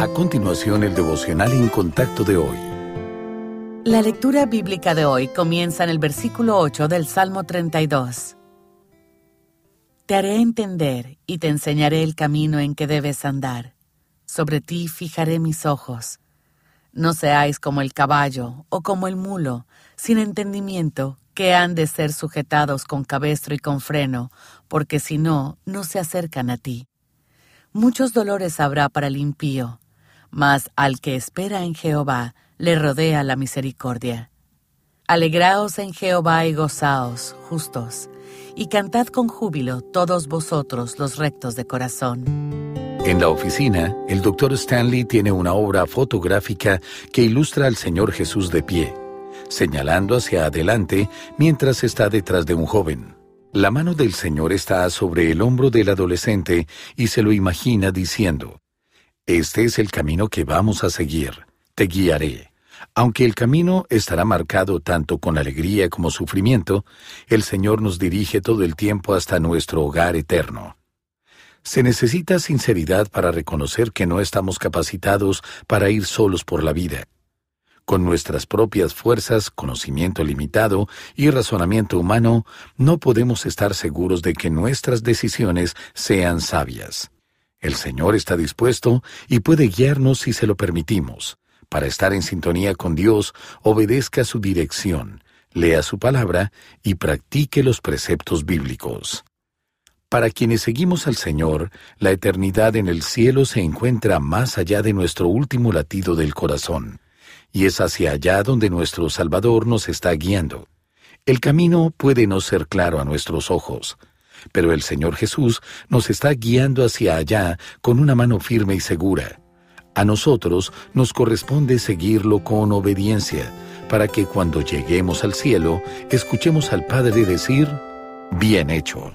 A continuación, el devocional en contacto de hoy. La lectura bíblica de hoy comienza en el versículo 8 del Salmo 32. Te haré entender y te enseñaré el camino en que debes andar. Sobre ti fijaré mis ojos. No seáis como el caballo o como el mulo, sin entendimiento, que han de ser sujetados con cabestro y con freno, porque si no, no se acercan a ti. Muchos dolores habrá para el impío, mas al que espera en Jehová le rodea la misericordia. Alegraos en Jehová y gozaos, justos, y cantad con júbilo todos vosotros los rectos de corazón. En la oficina, el doctor Stanley tiene una obra fotográfica que ilustra al Señor Jesús de pie, señalando hacia adelante mientras está detrás de un joven. La mano del Señor está sobre el hombro del adolescente y se lo imagina diciendo, este es el camino que vamos a seguir. Te guiaré. Aunque el camino estará marcado tanto con alegría como sufrimiento, el Señor nos dirige todo el tiempo hasta nuestro hogar eterno. Se necesita sinceridad para reconocer que no estamos capacitados para ir solos por la vida. Con nuestras propias fuerzas, conocimiento limitado y razonamiento humano, no podemos estar seguros de que nuestras decisiones sean sabias. El Señor está dispuesto y puede guiarnos si se lo permitimos. Para estar en sintonía con Dios, obedezca su dirección, lea su palabra y practique los preceptos bíblicos. Para quienes seguimos al Señor, la eternidad en el cielo se encuentra más allá de nuestro último latido del corazón, y es hacia allá donde nuestro Salvador nos está guiando. El camino puede no ser claro a nuestros ojos, pero el Señor Jesús nos está guiando hacia allá con una mano firme y segura. A nosotros nos corresponde seguirlo con obediencia, para que cuando lleguemos al cielo, escuchemos al Padre decir, bien hecho.